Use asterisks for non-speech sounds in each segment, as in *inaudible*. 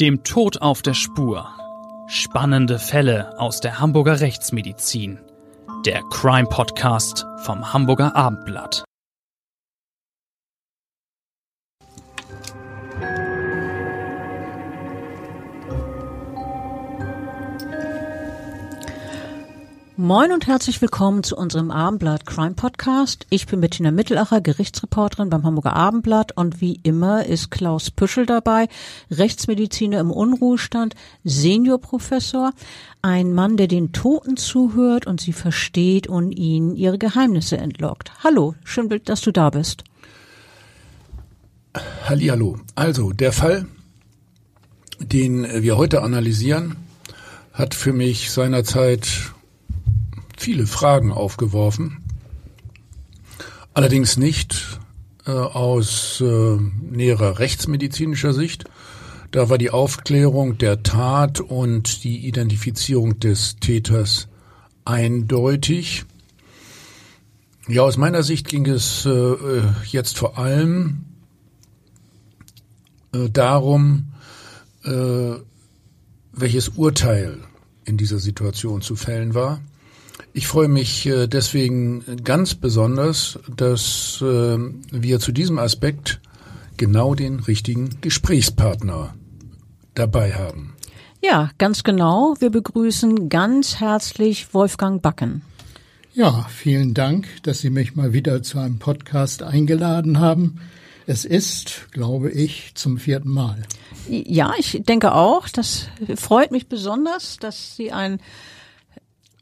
Dem Tod auf der Spur. Spannende Fälle aus der Hamburger Rechtsmedizin. Der Crime Podcast vom Hamburger Abendblatt. Moin und herzlich willkommen zu unserem Abendblatt Crime Podcast. Ich bin Bettina Mittelacher, Gerichtsreporterin beim Hamburger Abendblatt und wie immer ist Klaus Püschel dabei, Rechtsmediziner im Unruhestand, Seniorprofessor, ein Mann, der den Toten zuhört und sie versteht und ihnen ihre Geheimnisse entlockt. Hallo, schön, dass du da bist. Hallihallo. Also, der Fall, den wir heute analysieren, hat für mich seinerzeit viele Fragen aufgeworfen. Allerdings nicht äh, aus äh, näherer rechtsmedizinischer Sicht. Da war die Aufklärung der Tat und die Identifizierung des Täters eindeutig. Ja, aus meiner Sicht ging es äh, jetzt vor allem äh, darum, äh, welches Urteil in dieser Situation zu fällen war. Ich freue mich äh, deswegen ganz besonders, dass äh, wir zu diesem Aspekt genau den richtigen Gesprächspartner dabei haben. Ja, ganz genau. Wir begrüßen ganz herzlich Wolfgang Backen. Ja, vielen Dank, dass Sie mich mal wieder zu einem Podcast eingeladen haben. Es ist, glaube ich, zum vierten Mal. Ja, ich denke auch. Das freut mich besonders, dass Sie ein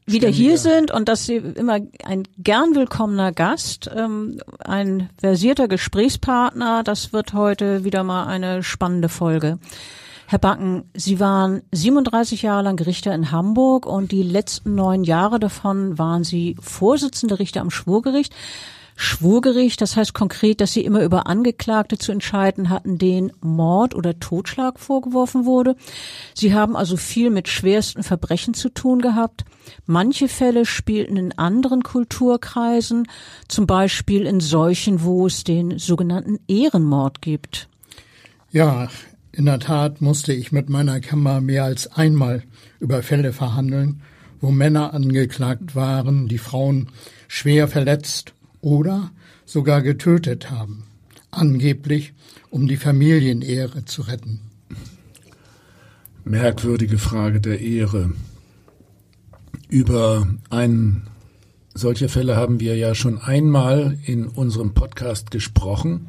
wieder hier sind und dass Sie immer ein gern willkommener Gast, ähm, ein versierter Gesprächspartner. Das wird heute wieder mal eine spannende Folge. Herr Backen, Sie waren 37 Jahre lang Richter in Hamburg und die letzten neun Jahre davon waren Sie Vorsitzende Richter am Schwurgericht. Schwurgericht, das heißt konkret, dass sie immer über Angeklagte zu entscheiden hatten, denen Mord oder Totschlag vorgeworfen wurde. Sie haben also viel mit schwersten Verbrechen zu tun gehabt. Manche Fälle spielten in anderen Kulturkreisen, zum Beispiel in solchen, wo es den sogenannten Ehrenmord gibt. Ja, in der Tat musste ich mit meiner Kammer mehr als einmal über Fälle verhandeln, wo Männer angeklagt waren, die Frauen schwer verletzt oder sogar getötet haben, angeblich um die Familienehre zu retten. Merkwürdige Frage der Ehre. Über einen solche Fälle haben wir ja schon einmal in unserem Podcast gesprochen.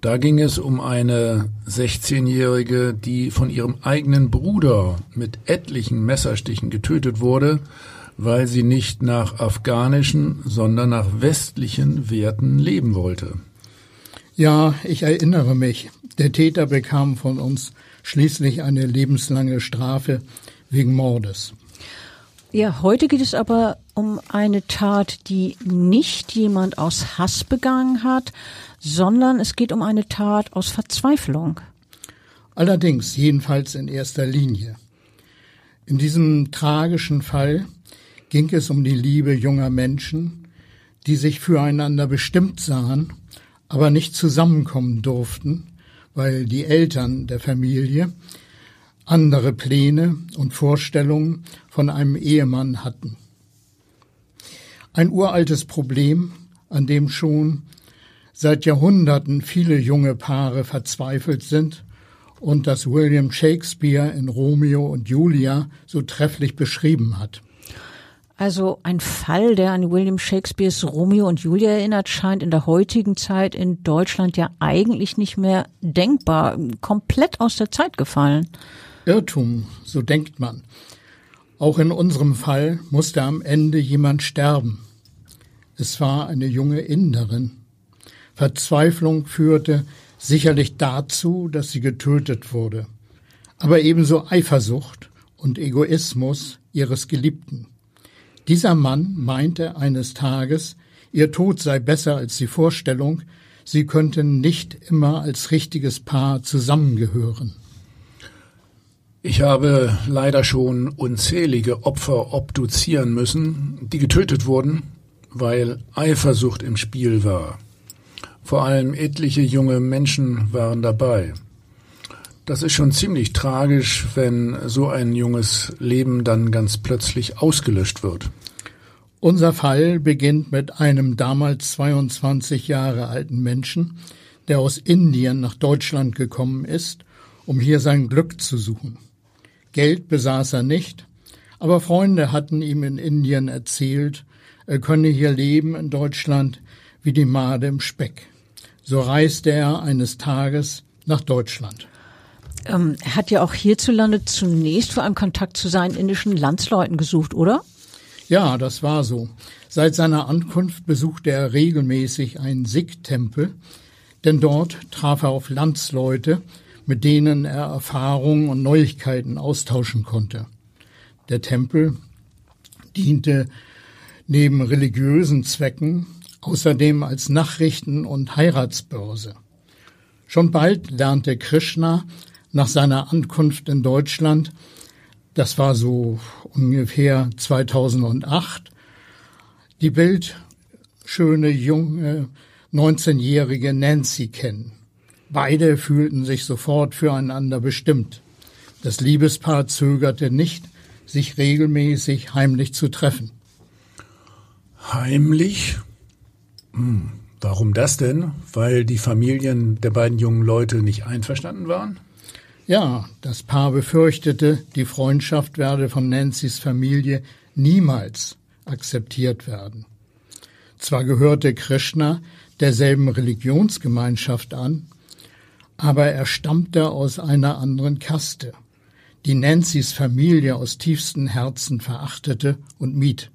Da ging es um eine 16-Jährige, die von ihrem eigenen Bruder mit etlichen Messerstichen getötet wurde, weil sie nicht nach afghanischen, sondern nach westlichen Werten leben wollte. Ja, ich erinnere mich. Der Täter bekam von uns schließlich eine lebenslange Strafe wegen Mordes. Ja, heute geht es aber um eine Tat, die nicht jemand aus Hass begangen hat, sondern es geht um eine Tat aus Verzweiflung. Allerdings, jedenfalls in erster Linie. In diesem tragischen Fall ging es um die Liebe junger Menschen, die sich füreinander bestimmt sahen, aber nicht zusammenkommen durften, weil die Eltern der Familie andere Pläne und Vorstellungen von einem Ehemann hatten. Ein uraltes Problem, an dem schon seit Jahrhunderten viele junge Paare verzweifelt sind und das William Shakespeare in Romeo und Julia so trefflich beschrieben hat. Also ein Fall, der an William Shakespeares Romeo und Julia erinnert, scheint in der heutigen Zeit in Deutschland ja eigentlich nicht mehr denkbar, komplett aus der Zeit gefallen. Irrtum, so denkt man. Auch in unserem Fall musste am Ende jemand sterben. Es war eine junge Inderin. Verzweiflung führte sicherlich dazu, dass sie getötet wurde, aber ebenso Eifersucht und Egoismus ihres Geliebten. Dieser Mann meinte eines Tages, ihr Tod sei besser als die Vorstellung, sie könnten nicht immer als richtiges Paar zusammengehören. Ich habe leider schon unzählige Opfer obduzieren müssen, die getötet wurden, weil Eifersucht im Spiel war. Vor allem etliche junge Menschen waren dabei. Das ist schon ziemlich tragisch, wenn so ein junges Leben dann ganz plötzlich ausgelöscht wird. Unser Fall beginnt mit einem damals 22 Jahre alten Menschen, der aus Indien nach Deutschland gekommen ist, um hier sein Glück zu suchen. Geld besaß er nicht, aber Freunde hatten ihm in Indien erzählt, er könne hier leben in Deutschland wie die Made im Speck. So reiste er eines Tages nach Deutschland. Ähm, er hat ja auch hierzulande zunächst vor einem Kontakt zu seinen indischen Landsleuten gesucht, oder? Ja, das war so. Seit seiner Ankunft besuchte er regelmäßig einen Sikh-Tempel, denn dort traf er auf Landsleute, mit denen er Erfahrungen und Neuigkeiten austauschen konnte. Der Tempel diente neben religiösen Zwecken außerdem als Nachrichten- und Heiratsbörse. Schon bald lernte Krishna nach seiner Ankunft in Deutschland das war so ungefähr 2008, die bildschöne junge 19-jährige Nancy kennen. Beide fühlten sich sofort füreinander bestimmt. Das Liebespaar zögerte nicht, sich regelmäßig heimlich zu treffen. Heimlich? Hm, warum das denn? Weil die Familien der beiden jungen Leute nicht einverstanden waren? Ja, das Paar befürchtete, die Freundschaft werde von Nancy's Familie niemals akzeptiert werden. Zwar gehörte Krishna derselben Religionsgemeinschaft an, aber er stammte aus einer anderen Kaste, die Nancy's Familie aus tiefstem Herzen verachtete und mied.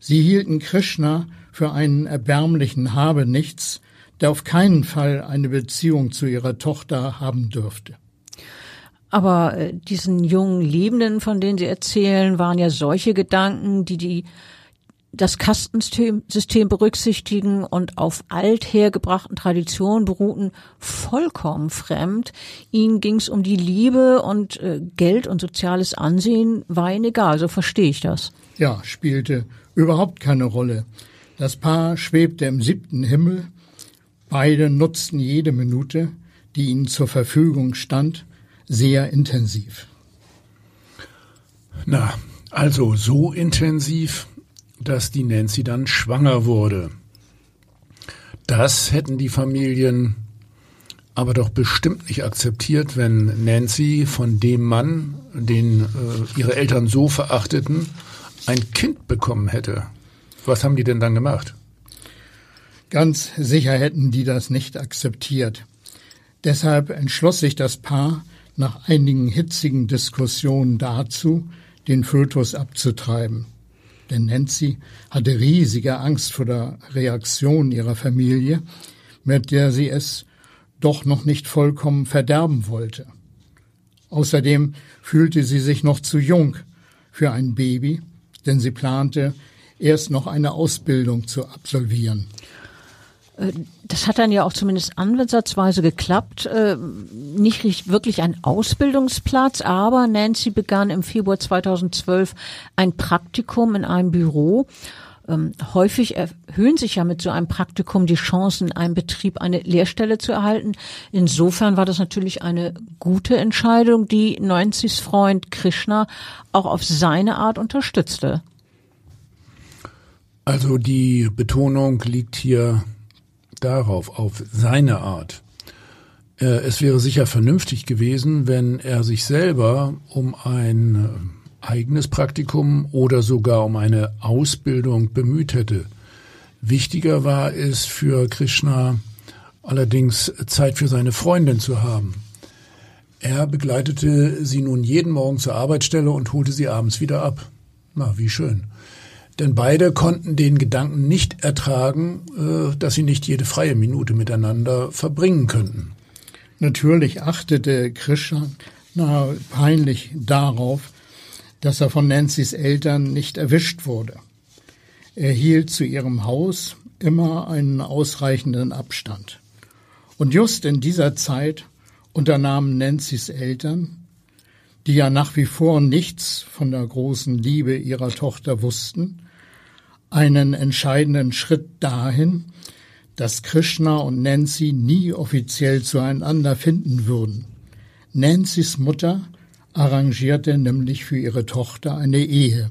Sie hielten Krishna für einen erbärmlichen Habenichts, der auf keinen Fall eine Beziehung zu ihrer Tochter haben dürfte. Aber äh, diesen jungen Liebenden, von denen Sie erzählen, waren ja solche Gedanken, die die das Kastensystem berücksichtigen und auf althergebrachten Traditionen beruhten, vollkommen fremd. Ihnen ging es um die Liebe und äh, Geld und soziales Ansehen war ihnen egal, so verstehe ich das. Ja, spielte überhaupt keine Rolle. Das Paar schwebte im siebten Himmel, beide nutzten jede Minute, die ihnen zur Verfügung stand, sehr intensiv. Na, also so intensiv, dass die Nancy dann schwanger wurde. Das hätten die Familien aber doch bestimmt nicht akzeptiert, wenn Nancy von dem Mann, den äh, ihre Eltern so verachteten, ein Kind bekommen hätte. Was haben die denn dann gemacht? Ganz sicher hätten die das nicht akzeptiert. Deshalb entschloss sich das Paar, nach einigen hitzigen Diskussionen dazu, den Fötus abzutreiben. Denn Nancy hatte riesige Angst vor der Reaktion ihrer Familie, mit der sie es doch noch nicht vollkommen verderben wollte. Außerdem fühlte sie sich noch zu jung für ein Baby, denn sie plante, erst noch eine Ausbildung zu absolvieren. Das hat dann ja auch zumindest ansatzweise geklappt. Äh, nicht wirklich ein Ausbildungsplatz, aber Nancy begann im Februar 2012 ein Praktikum in einem Büro. Ähm, häufig erhöhen sich ja mit so einem Praktikum die Chancen, in einem Betrieb eine Lehrstelle zu erhalten. Insofern war das natürlich eine gute Entscheidung, die Nancy's Freund Krishna auch auf seine Art unterstützte. Also die Betonung liegt hier darauf, auf seine Art. Äh, es wäre sicher vernünftig gewesen, wenn er sich selber um ein äh, eigenes Praktikum oder sogar um eine Ausbildung bemüht hätte. Wichtiger war es für Krishna allerdings Zeit für seine Freundin zu haben. Er begleitete sie nun jeden Morgen zur Arbeitsstelle und holte sie abends wieder ab. Na, wie schön. Denn beide konnten den Gedanken nicht ertragen, äh, dass sie nicht jede freie Minute miteinander verbringen könnten. Natürlich achtete Krishna peinlich darauf, dass er von Nancy's Eltern nicht erwischt wurde. Er hielt zu ihrem Haus immer einen ausreichenden Abstand. Und just in dieser Zeit unternahmen Nancy's Eltern, die ja nach wie vor nichts von der großen Liebe ihrer Tochter wussten, einen entscheidenden Schritt dahin, dass Krishna und Nancy nie offiziell zueinander finden würden. Nancy's Mutter arrangierte nämlich für ihre Tochter eine Ehe.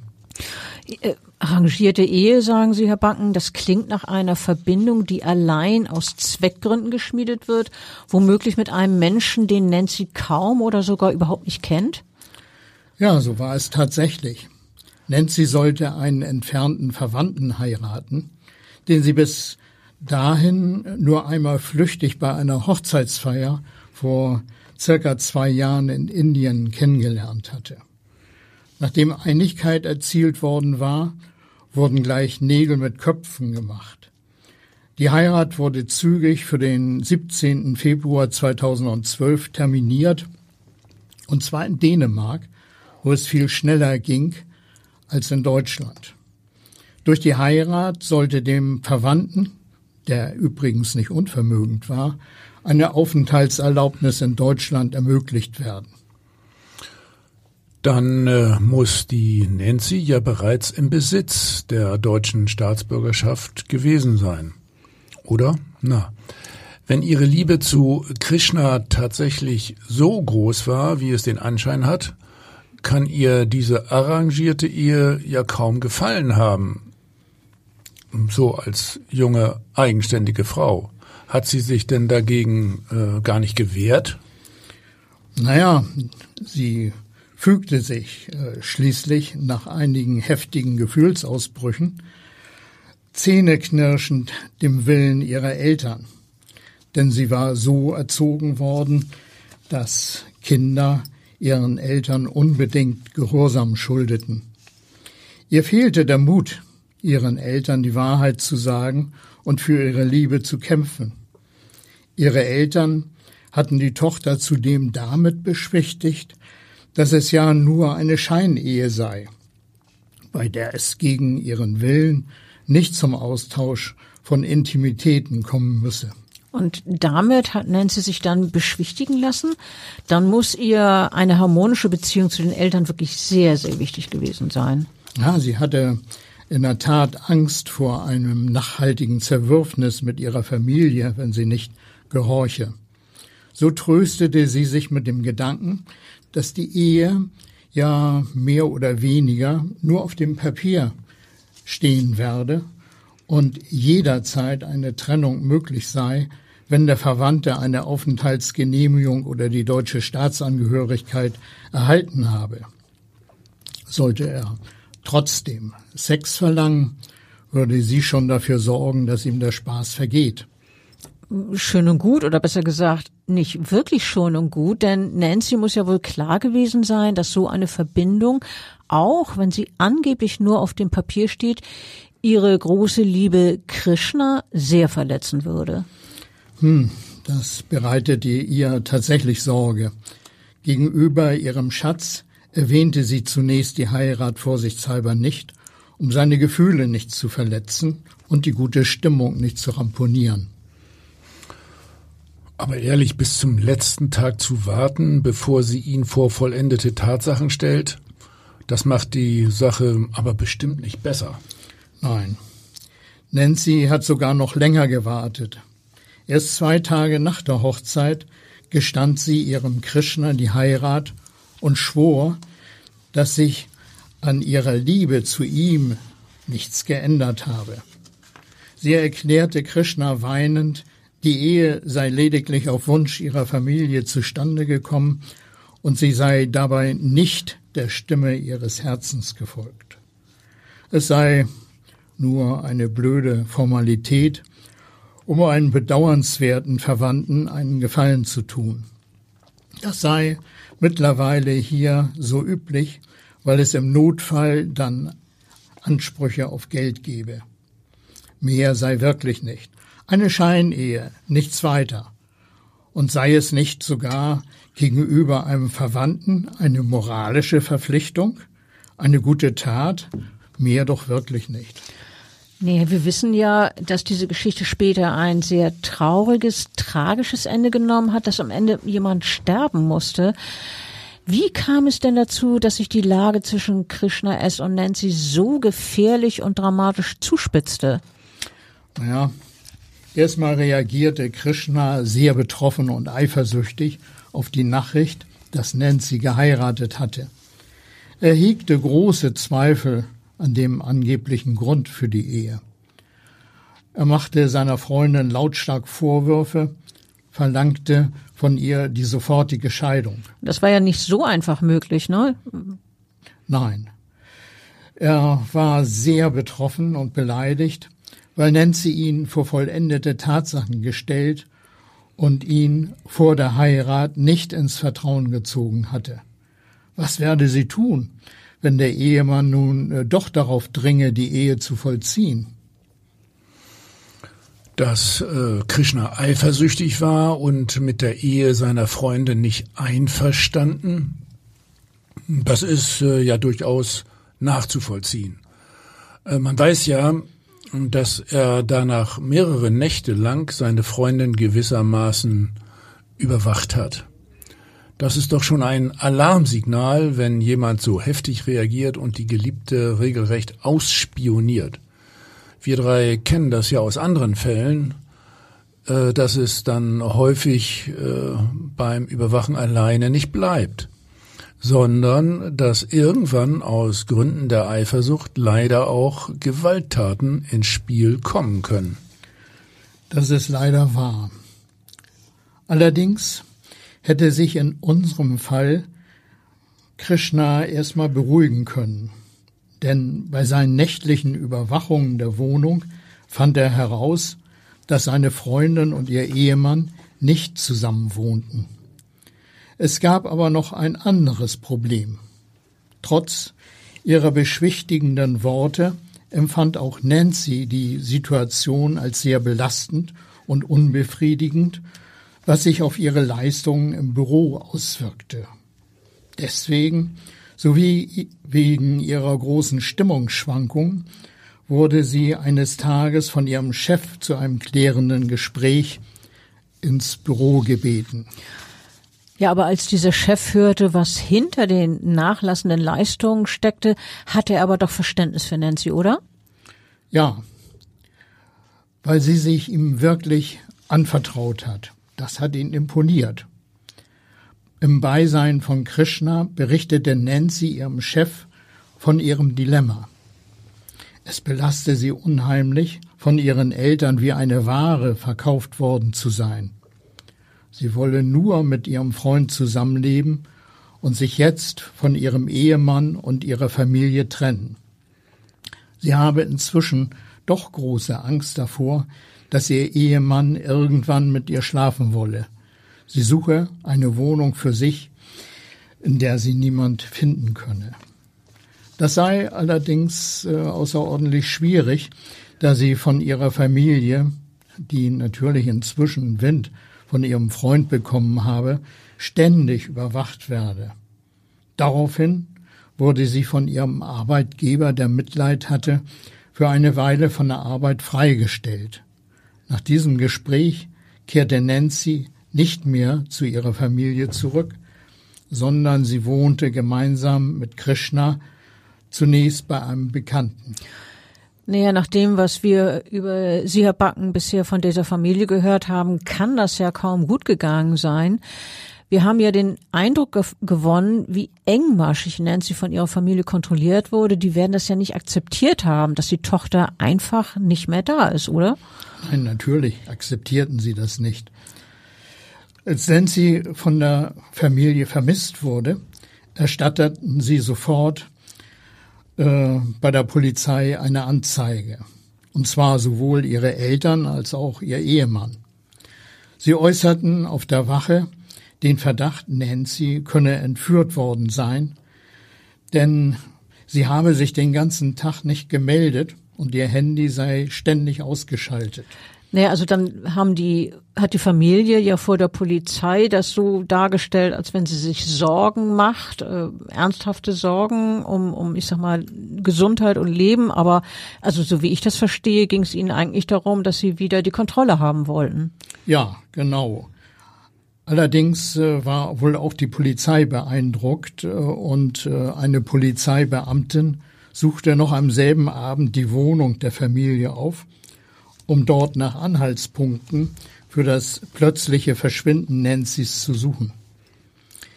Äh, arrangierte Ehe, sagen Sie, Herr Backen, das klingt nach einer Verbindung, die allein aus Zweckgründen geschmiedet wird, womöglich mit einem Menschen, den Nancy kaum oder sogar überhaupt nicht kennt? Ja, so war es tatsächlich. Nancy sollte einen entfernten Verwandten heiraten, den sie bis dahin nur einmal flüchtig bei einer Hochzeitsfeier vor circa zwei Jahren in Indien kennengelernt hatte. Nachdem Einigkeit erzielt worden war, wurden gleich Nägel mit Köpfen gemacht. Die Heirat wurde zügig für den 17. Februar 2012 terminiert, und zwar in Dänemark, wo es viel schneller ging als in Deutschland. Durch die Heirat sollte dem Verwandten, der übrigens nicht unvermögend war, eine Aufenthaltserlaubnis in Deutschland ermöglicht werden. Dann äh, muss die Nancy ja bereits im Besitz der deutschen Staatsbürgerschaft gewesen sein. Oder? Na, wenn ihre Liebe zu Krishna tatsächlich so groß war, wie es den Anschein hat, kann ihr diese arrangierte Ehe ja kaum gefallen haben. So als junge, eigenständige Frau. Hat sie sich denn dagegen äh, gar nicht gewehrt? Naja, sie fügte sich äh, schließlich nach einigen heftigen Gefühlsausbrüchen zähneknirschend dem Willen ihrer Eltern, denn sie war so erzogen worden, dass Kinder ihren Eltern unbedingt Gehorsam schuldeten. Ihr fehlte der Mut, ihren Eltern die Wahrheit zu sagen und für ihre Liebe zu kämpfen. Ihre Eltern hatten die Tochter zudem damit beschwichtigt, dass es ja nur eine Scheinehe sei, bei der es gegen ihren Willen nicht zum Austausch von Intimitäten kommen müsse. Und damit hat Nancy sich dann beschwichtigen lassen. Dann muss ihr eine harmonische Beziehung zu den Eltern wirklich sehr, sehr wichtig gewesen sein. Ja, sie hatte in der Tat Angst vor einem nachhaltigen Zerwürfnis mit ihrer Familie, wenn sie nicht gehorche. So tröstete sie sich mit dem Gedanken, dass die Ehe ja mehr oder weniger nur auf dem Papier stehen werde und jederzeit eine Trennung möglich sei, wenn der Verwandte eine Aufenthaltsgenehmigung oder die deutsche Staatsangehörigkeit erhalten habe. Sollte er trotzdem Sex verlangen, würde sie schon dafür sorgen, dass ihm der Spaß vergeht schön und gut oder besser gesagt nicht wirklich schön und gut, denn Nancy muss ja wohl klar gewesen sein, dass so eine Verbindung, auch wenn sie angeblich nur auf dem Papier steht, ihre große Liebe Krishna sehr verletzen würde. Hm, das bereitete ihr tatsächlich Sorge. Gegenüber ihrem Schatz erwähnte sie zunächst die Heirat vorsichtshalber nicht, um seine Gefühle nicht zu verletzen und die gute Stimmung nicht zu ramponieren. Aber ehrlich, bis zum letzten Tag zu warten, bevor sie ihn vor vollendete Tatsachen stellt, das macht die Sache aber bestimmt nicht besser. Nein. Nancy hat sogar noch länger gewartet. Erst zwei Tage nach der Hochzeit gestand sie ihrem Krishna die Heirat und schwor, dass sich an ihrer Liebe zu ihm nichts geändert habe. Sie erklärte Krishna weinend, die Ehe sei lediglich auf Wunsch ihrer Familie zustande gekommen und sie sei dabei nicht der Stimme ihres Herzens gefolgt. Es sei nur eine blöde Formalität, um einen bedauernswerten Verwandten einen Gefallen zu tun. Das sei mittlerweile hier so üblich, weil es im Notfall dann Ansprüche auf Geld gebe. Mehr sei wirklich nicht. Eine Scheinehe, nichts weiter. Und sei es nicht sogar gegenüber einem Verwandten eine moralische Verpflichtung, eine gute Tat, mehr doch wirklich nicht. Nee, wir wissen ja, dass diese Geschichte später ein sehr trauriges, tragisches Ende genommen hat, dass am Ende jemand sterben musste. Wie kam es denn dazu, dass sich die Lage zwischen Krishna S. und Nancy so gefährlich und dramatisch zuspitzte? Naja, erstmal reagierte Krishna sehr betroffen und eifersüchtig auf die Nachricht, dass Nancy geheiratet hatte. Er hegte große Zweifel an dem angeblichen Grund für die Ehe. Er machte seiner Freundin lautstark Vorwürfe, verlangte von ihr die sofortige Scheidung. Das war ja nicht so einfach möglich, ne? Nein. Er war sehr betroffen und beleidigt, weil Nancy ihn vor vollendete Tatsachen gestellt und ihn vor der Heirat nicht ins Vertrauen gezogen hatte. Was werde sie tun, wenn der Ehemann nun äh, doch darauf dringe, die Ehe zu vollziehen? Dass äh, Krishna eifersüchtig war und mit der Ehe seiner Freundin nicht einverstanden, das ist äh, ja durchaus nachzuvollziehen. Äh, man weiß ja, dass er danach mehrere Nächte lang seine Freundin gewissermaßen überwacht hat. Das ist doch schon ein Alarmsignal, wenn jemand so heftig reagiert und die Geliebte regelrecht ausspioniert. Wir drei kennen das ja aus anderen Fällen, äh, dass es dann häufig äh, beim Überwachen alleine nicht bleibt, sondern dass irgendwann aus Gründen der Eifersucht leider auch Gewalttaten ins Spiel kommen können. Das ist leider wahr. Allerdings hätte sich in unserem Fall Krishna erstmal beruhigen können. Denn bei seinen nächtlichen Überwachungen der Wohnung fand er heraus, dass seine Freundin und ihr Ehemann nicht zusammen wohnten. Es gab aber noch ein anderes Problem. Trotz ihrer beschwichtigenden Worte empfand auch Nancy die Situation als sehr belastend und unbefriedigend was sich auf ihre Leistungen im Büro auswirkte. Deswegen sowie wegen ihrer großen Stimmungsschwankungen wurde sie eines Tages von ihrem Chef zu einem klärenden Gespräch ins Büro gebeten. Ja, aber als dieser Chef hörte, was hinter den nachlassenden Leistungen steckte, hatte er aber doch Verständnis für Nancy, oder? Ja, weil sie sich ihm wirklich anvertraut hat. Das hat ihn imponiert. Im Beisein von Krishna berichtete Nancy ihrem Chef von ihrem Dilemma. Es belasste sie unheimlich, von ihren Eltern wie eine Ware verkauft worden zu sein. Sie wolle nur mit ihrem Freund zusammenleben und sich jetzt von ihrem Ehemann und ihrer Familie trennen. Sie habe inzwischen doch große Angst davor, dass ihr Ehemann irgendwann mit ihr schlafen wolle. Sie suche eine Wohnung für sich, in der sie niemand finden könne. Das sei allerdings äh, außerordentlich schwierig, da sie von ihrer Familie, die natürlich inzwischen Wind von ihrem Freund bekommen habe, ständig überwacht werde. Daraufhin wurde sie von ihrem Arbeitgeber, der Mitleid hatte, für eine Weile von der Arbeit freigestellt. Nach diesem Gespräch kehrte Nancy nicht mehr zu ihrer Familie zurück, sondern sie wohnte gemeinsam mit Krishna zunächst bei einem Bekannten. Naja, nach dem, was wir über Sie, Herr Backen, bisher von dieser Familie gehört haben, kann das ja kaum gut gegangen sein. Wir haben ja den Eindruck ge gewonnen, wie engmaschig Nancy von ihrer Familie kontrolliert wurde. Die werden das ja nicht akzeptiert haben, dass die Tochter einfach nicht mehr da ist, oder? Nein, natürlich akzeptierten sie das nicht. Als Nancy von der Familie vermisst wurde, erstatteten sie sofort äh, bei der Polizei eine Anzeige. Und zwar sowohl ihre Eltern als auch ihr Ehemann. Sie äußerten auf der Wache, den Verdacht, Nancy könne entführt worden sein, denn Sie habe sich den ganzen Tag nicht gemeldet und ihr Handy sei ständig ausgeschaltet. Naja, also dann haben die, hat die Familie ja vor der Polizei das so dargestellt, als wenn sie sich Sorgen macht, äh, ernsthafte Sorgen um, um, ich sag mal, Gesundheit und Leben. Aber also so wie ich das verstehe, ging es ihnen eigentlich darum, dass sie wieder die Kontrolle haben wollten. Ja, genau. Allerdings äh, war wohl auch die Polizei beeindruckt äh, und äh, eine Polizeibeamtin suchte noch am selben Abend die Wohnung der Familie auf um dort nach Anhaltspunkten für das plötzliche Verschwinden Nancy's zu suchen.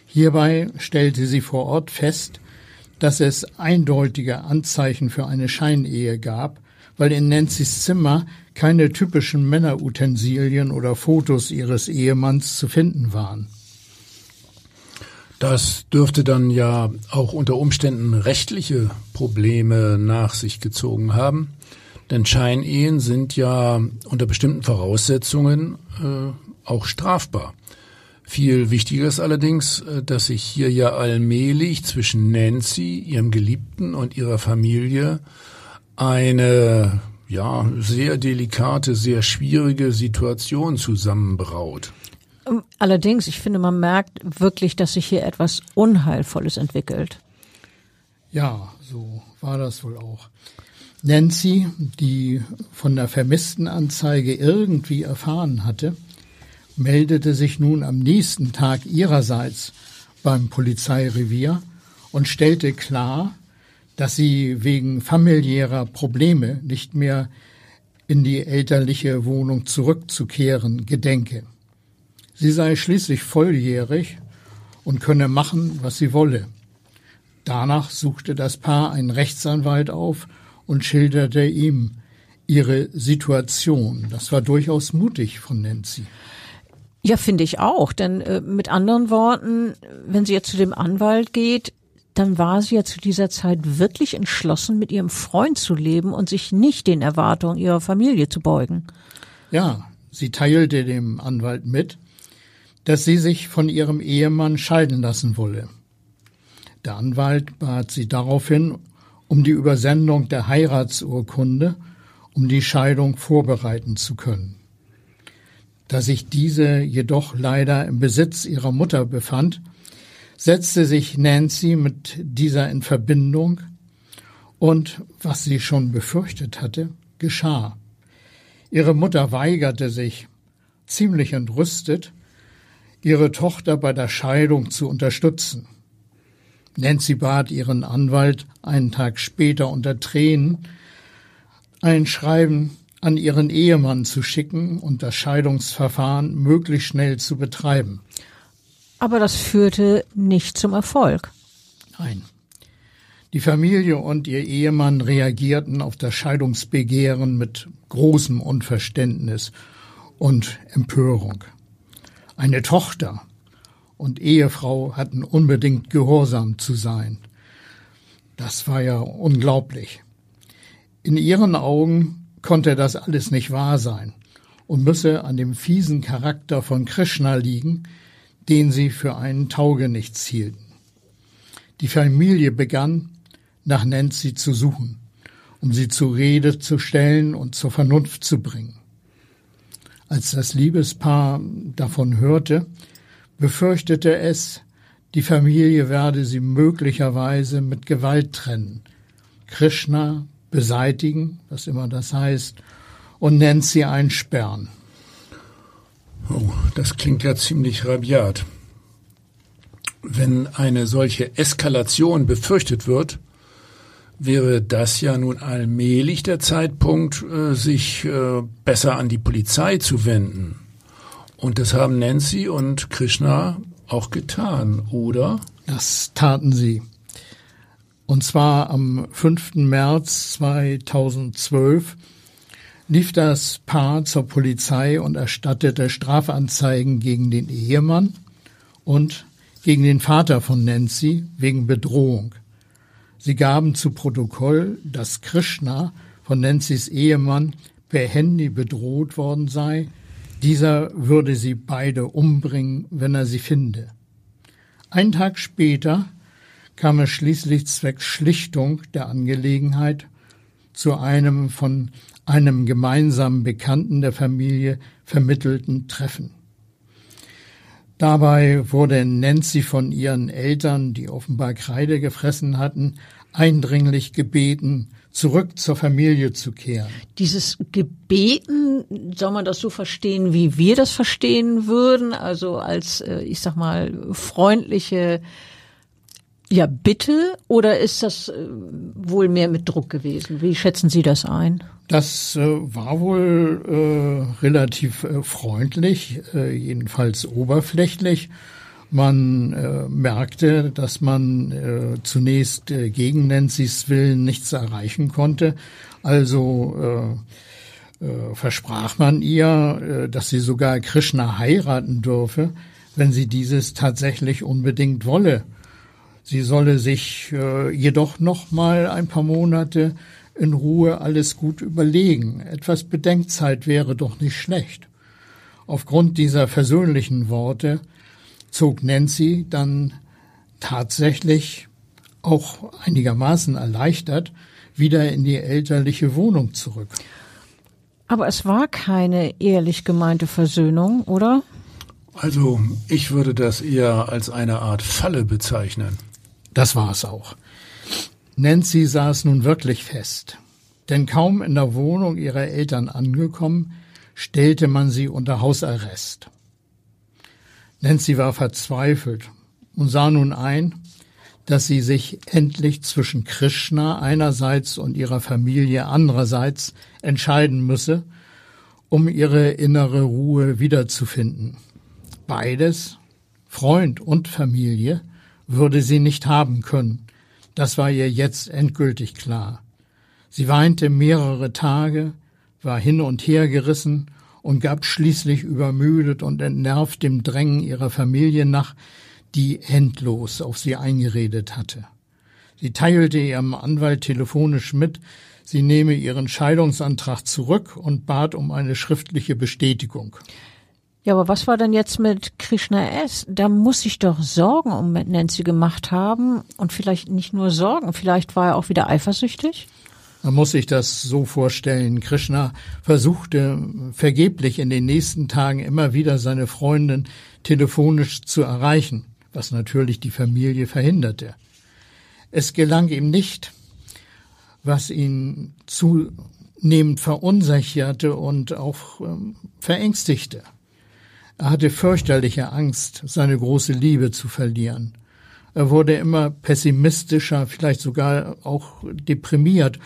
Hierbei stellte sie vor Ort fest, dass es eindeutige Anzeichen für eine Scheinehe gab, weil in Nancy's Zimmer keine typischen Männerutensilien oder Fotos ihres Ehemanns zu finden waren. Das dürfte dann ja auch unter Umständen rechtliche Probleme nach sich gezogen haben. Denn Scheinehen sind ja unter bestimmten Voraussetzungen äh, auch strafbar. Viel wichtiger ist allerdings, äh, dass sich hier ja allmählich zwischen Nancy, ihrem Geliebten und ihrer Familie eine ja sehr delikate, sehr schwierige Situation zusammenbraut. Ähm, allerdings, ich finde, man merkt wirklich, dass sich hier etwas Unheilvolles entwickelt. Ja, so war das wohl auch. Nancy, die von der Vermisstenanzeige irgendwie erfahren hatte, meldete sich nun am nächsten Tag ihrerseits beim Polizeirevier und stellte klar, dass sie wegen familiärer Probleme nicht mehr in die elterliche Wohnung zurückzukehren gedenke. Sie sei schließlich volljährig und könne machen, was sie wolle. Danach suchte das Paar einen Rechtsanwalt auf und schilderte ihm ihre Situation. Das war durchaus mutig von Nancy. Ja, finde ich auch. Denn äh, mit anderen Worten, wenn sie jetzt zu dem Anwalt geht, dann war sie ja zu dieser Zeit wirklich entschlossen, mit ihrem Freund zu leben und sich nicht den Erwartungen ihrer Familie zu beugen. Ja, sie teilte dem Anwalt mit, dass sie sich von ihrem Ehemann scheiden lassen wolle. Der Anwalt bat sie daraufhin um die Übersendung der Heiratsurkunde, um die Scheidung vorbereiten zu können. Da sich diese jedoch leider im Besitz ihrer Mutter befand, setzte sich Nancy mit dieser in Verbindung und was sie schon befürchtet hatte, geschah. Ihre Mutter weigerte sich, ziemlich entrüstet, ihre Tochter bei der Scheidung zu unterstützen. Nancy bat ihren Anwalt einen Tag später unter Tränen, ein Schreiben an ihren Ehemann zu schicken und das Scheidungsverfahren möglichst schnell zu betreiben. Aber das führte nicht zum Erfolg. Nein. Die Familie und ihr Ehemann reagierten auf das Scheidungsbegehren mit großem Unverständnis und Empörung. Eine Tochter, und Ehefrau hatten unbedingt gehorsam zu sein. Das war ja unglaublich. In ihren Augen konnte das alles nicht wahr sein und müsse an dem fiesen Charakter von Krishna liegen, den sie für einen Taugenichts hielten. Die Familie begann, nach Nancy zu suchen, um sie zur Rede zu stellen und zur Vernunft zu bringen. Als das Liebespaar davon hörte, befürchtete es, die Familie werde sie möglicherweise mit Gewalt trennen, Krishna beseitigen, was immer das heißt, und Nancy einsperren. Oh, das klingt ja ziemlich rabiat. Wenn eine solche Eskalation befürchtet wird, wäre das ja nun allmählich der Zeitpunkt, äh, sich äh, besser an die Polizei zu wenden. Und das haben Nancy und Krishna auch getan, oder? Das taten sie. Und zwar am 5. März 2012 lief das Paar zur Polizei und erstattete Strafanzeigen gegen den Ehemann und gegen den Vater von Nancy wegen Bedrohung. Sie gaben zu Protokoll, dass Krishna von Nancy's Ehemann per Handy bedroht worden sei, dieser würde sie beide umbringen, wenn er sie finde. Ein Tag später kam es schließlich zwecks Schlichtung der Angelegenheit zu einem von einem gemeinsamen Bekannten der Familie vermittelten Treffen. Dabei wurde Nancy von ihren Eltern, die offenbar Kreide gefressen hatten, eindringlich gebeten, zurück zur Familie zu kehren. Dieses Gebeten, soll man das so verstehen, wie wir das verstehen würden, also als, äh, ich sag mal, freundliche ja, bitte oder ist das äh, wohl mehr mit Druck gewesen? Wie schätzen Sie das ein? Das äh, war wohl äh, relativ äh, freundlich, äh, jedenfalls oberflächlich. Man äh, merkte, dass man zunächst gegen Nancy's Willen nichts erreichen konnte. Also versprach man ihr, dass sie sogar Krishna heiraten dürfe, wenn sie dieses tatsächlich unbedingt wolle. Sie solle sich äh, jedoch noch mal ein paar Monate in Ruhe alles gut überlegen. Etwas Bedenkzeit wäre doch nicht schlecht. Aufgrund dieser versöhnlichen Worte zog Nancy dann tatsächlich auch einigermaßen erleichtert wieder in die elterliche Wohnung zurück. Aber es war keine ehrlich gemeinte Versöhnung, oder? Also ich würde das eher als eine Art Falle bezeichnen. Das war es auch. Nancy saß nun wirklich fest, denn kaum in der Wohnung ihrer Eltern angekommen, stellte man sie unter Hausarrest. Nancy war verzweifelt und sah nun ein, dass sie sich endlich zwischen Krishna einerseits und ihrer Familie andererseits entscheiden müsse, um ihre innere Ruhe wiederzufinden. Beides, Freund und Familie, würde sie nicht haben können. Das war ihr jetzt endgültig klar. Sie weinte mehrere Tage, war hin und her gerissen und gab schließlich übermüdet und entnervt dem Drängen ihrer Familie nach, die endlos auf sie eingeredet hatte. Sie teilte ihrem Anwalt telefonisch mit, sie nehme ihren Scheidungsantrag zurück und bat um eine schriftliche Bestätigung. Ja, aber was war denn jetzt mit Krishna S? Da muss ich doch Sorgen um Nancy gemacht haben und vielleicht nicht nur Sorgen, vielleicht war er auch wieder eifersüchtig? Man muss sich das so vorstellen. Krishna versuchte vergeblich in den nächsten Tagen immer wieder seine Freundin telefonisch zu erreichen, was natürlich die Familie verhinderte. Es gelang ihm nicht, was ihn zunehmend verunsicherte und auch ähm, verängstigte. Er hatte fürchterliche Angst, seine große Liebe zu verlieren. Er wurde immer pessimistischer, vielleicht sogar auch deprimiert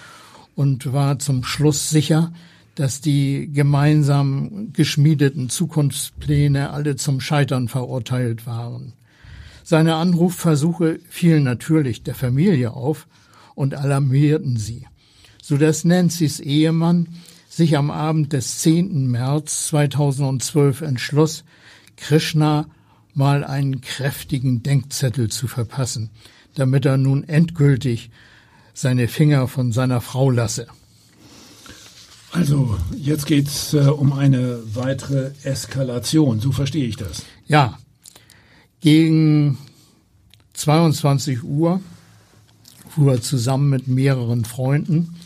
und war zum Schluss sicher, dass die gemeinsam geschmiedeten Zukunftspläne alle zum Scheitern verurteilt waren. Seine Anrufversuche fielen natürlich der Familie auf und alarmierten sie, so dass Nancy's Ehemann sich am Abend des 10. März 2012 entschloss, Krishna mal einen kräftigen Denkzettel zu verpassen, damit er nun endgültig seine Finger von seiner Frau lasse. Also, jetzt geht's äh, um eine weitere Eskalation, so verstehe ich das. Ja. Gegen 22 Uhr fuhr er zusammen mit mehreren Freunden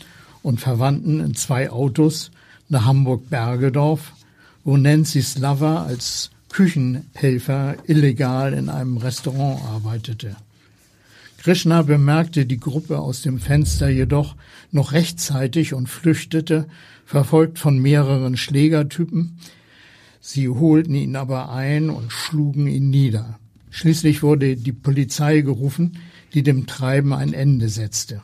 und Verwandten in zwei Autos nach Hamburg-Bergedorf, wo Nancy Lover als Küchenhelfer illegal in einem Restaurant arbeitete. Krishna bemerkte die Gruppe aus dem Fenster jedoch noch rechtzeitig und flüchtete, verfolgt von mehreren Schlägertypen. Sie holten ihn aber ein und schlugen ihn nieder. Schließlich wurde die Polizei gerufen, die dem Treiben ein Ende setzte.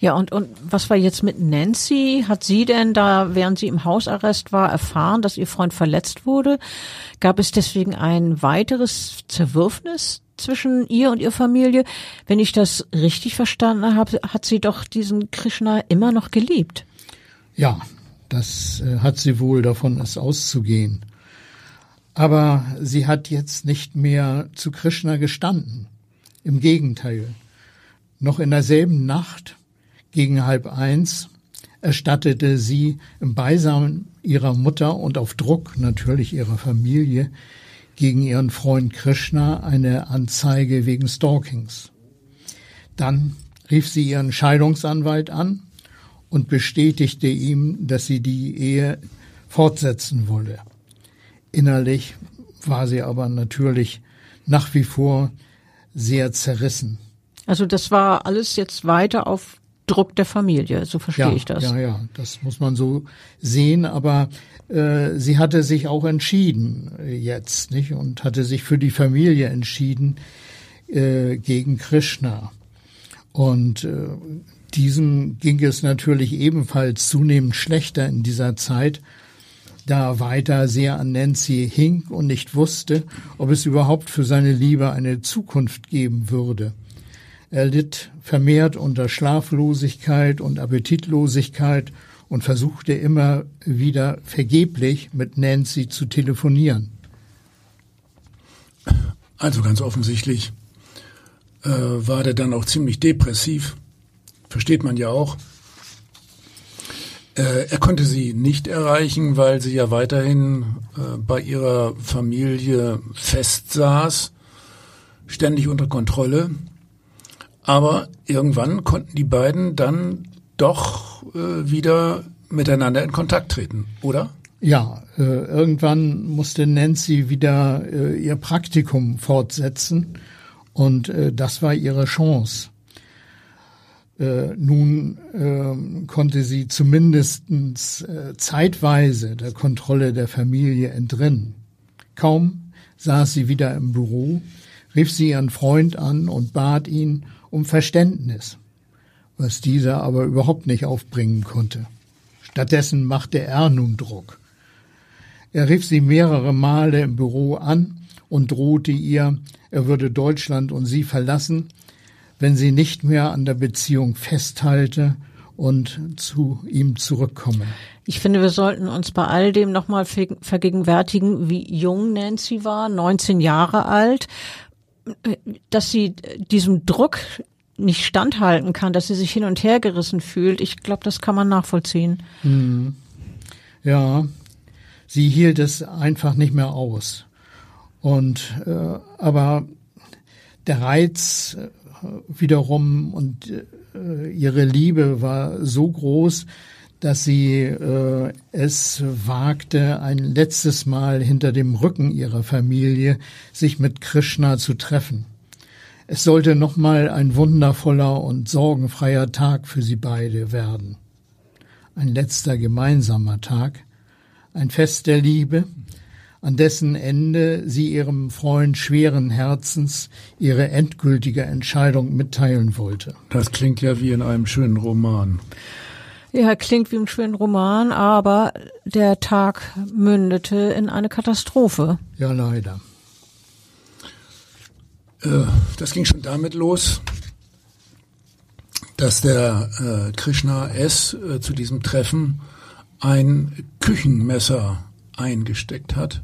Ja, und, und was war jetzt mit Nancy? Hat sie denn da, während sie im Hausarrest war, erfahren, dass ihr Freund verletzt wurde? Gab es deswegen ein weiteres Zerwürfnis zwischen ihr und ihrer Familie. Wenn ich das richtig verstanden habe, hat sie doch diesen Krishna immer noch geliebt. Ja, das äh, hat sie wohl, davon ist auszugehen. Aber sie hat jetzt nicht mehr zu Krishna gestanden. Im Gegenteil. Noch in derselben Nacht, gegen halb eins, erstattete sie im Beisamen ihrer Mutter und auf Druck natürlich ihrer Familie gegen ihren Freund Krishna eine Anzeige wegen Stalkings. Dann rief sie ihren Scheidungsanwalt an und bestätigte ihm, dass sie die Ehe fortsetzen wolle. Innerlich war sie aber natürlich nach wie vor sehr zerrissen. Also das war alles jetzt weiter auf Druck der Familie, so verstehe ja, ich das. Ja, ja, das muss man so sehen, aber äh, sie hatte sich auch entschieden äh, jetzt, nicht? Und hatte sich für die Familie entschieden äh, gegen Krishna. Und äh, diesem ging es natürlich ebenfalls zunehmend schlechter in dieser Zeit, da er weiter sehr an Nancy hing und nicht wusste, ob es überhaupt für seine Liebe eine Zukunft geben würde. Er litt vermehrt unter Schlaflosigkeit und Appetitlosigkeit und versuchte immer wieder vergeblich mit Nancy zu telefonieren. Also ganz offensichtlich äh, war der dann auch ziemlich depressiv. Versteht man ja auch. Äh, er konnte sie nicht erreichen, weil sie ja weiterhin äh, bei ihrer Familie festsaß, ständig unter Kontrolle. Aber irgendwann konnten die beiden dann doch äh, wieder miteinander in Kontakt treten, oder? Ja, äh, irgendwann musste Nancy wieder äh, ihr Praktikum fortsetzen und äh, das war ihre Chance. Äh, nun äh, konnte sie zumindestens äh, zeitweise der Kontrolle der Familie entrinnen. Kaum saß sie wieder im Büro, rief sie ihren Freund an und bat ihn um Verständnis, was dieser aber überhaupt nicht aufbringen konnte. Stattdessen machte er nun Druck. Er rief sie mehrere Male im Büro an und drohte ihr, er würde Deutschland und sie verlassen, wenn sie nicht mehr an der Beziehung festhalte und zu ihm zurückkomme. Ich finde, wir sollten uns bei all dem nochmal vergegenwärtigen, wie jung Nancy war, 19 Jahre alt, dass sie diesem Druck nicht standhalten kann, dass sie sich hin und her gerissen fühlt. Ich glaube, das kann man nachvollziehen. Hm. Ja, sie hielt es einfach nicht mehr aus. Und äh, aber der Reiz äh, wiederum und äh, ihre Liebe war so groß, dass sie äh, es wagte, ein letztes Mal hinter dem Rücken ihrer Familie sich mit Krishna zu treffen. Es sollte nochmal ein wundervoller und sorgenfreier Tag für sie beide werden. Ein letzter gemeinsamer Tag, ein Fest der Liebe, an dessen Ende sie ihrem Freund schweren Herzens ihre endgültige Entscheidung mitteilen wollte. Das klingt ja wie in einem schönen Roman. Ja, klingt wie im schönen Roman, aber der Tag mündete in eine Katastrophe. Ja, leider. Äh, das ging schon damit los, dass der äh, Krishna S. Äh, zu diesem Treffen ein Küchenmesser eingesteckt hat.